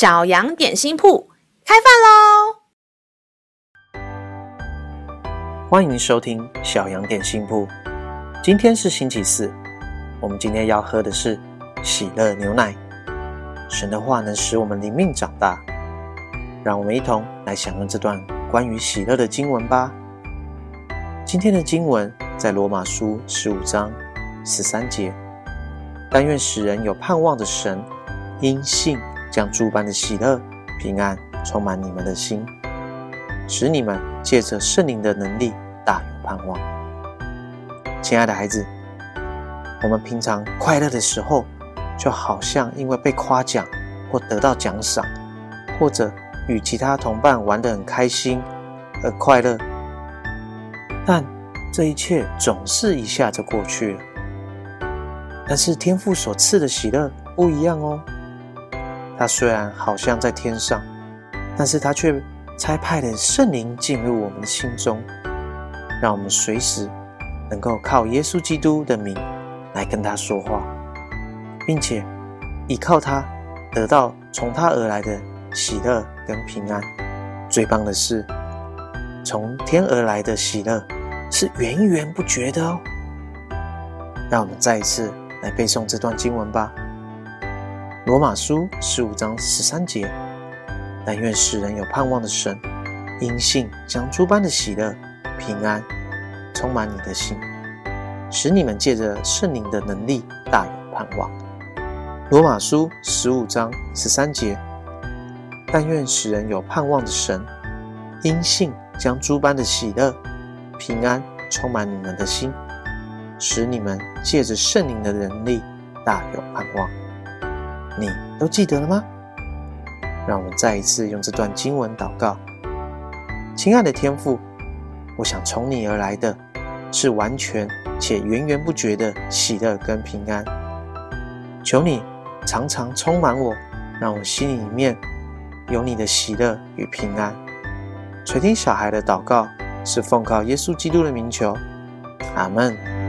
小羊点心铺开饭喽！欢迎收听小羊点心铺。今天是星期四，我们今天要喝的是喜乐牛奶。神的话能使我们灵命长大，让我们一同来享用这段关于喜乐的经文吧。今天的经文在罗马书十五章十三节。但愿使人有盼望的神，因信。将诸般的喜乐、平安充满你们的心，使你们借着圣灵的能力大有盼望。亲爱的孩子，我们平常快乐的时候，就好像因为被夸奖或得到奖赏，或者与其他同伴玩得很开心而快乐。但这一切总是一下就过去了。但是天父所赐的喜乐不一样哦。他虽然好像在天上，但是他却差派了圣灵进入我们的心中，让我们随时能够靠耶稣基督的名来跟他说话，并且依靠他得到从他而来的喜乐跟平安。最棒的是，从天而来的喜乐是源源不绝的哦。让我们再一次来背诵这段经文吧。罗马书十五章十三节，但愿使人有盼望的神，因信将诸般的喜乐、平安充满你的心，使你们借着圣灵的能力大有盼望。罗马书十五章十三节，但愿使人有盼望的神，因信将诸般的喜乐、平安充满你们的心，使你们借着圣灵的能力大有盼望。你都记得了吗？让我们再一次用这段经文祷告。亲爱的天父，我想从你而来的是完全且源源不绝的喜乐跟平安。求你常常充满我，让我心里面有你的喜乐与平安。垂听小孩的祷告，是奉靠耶稣基督的名求。阿门。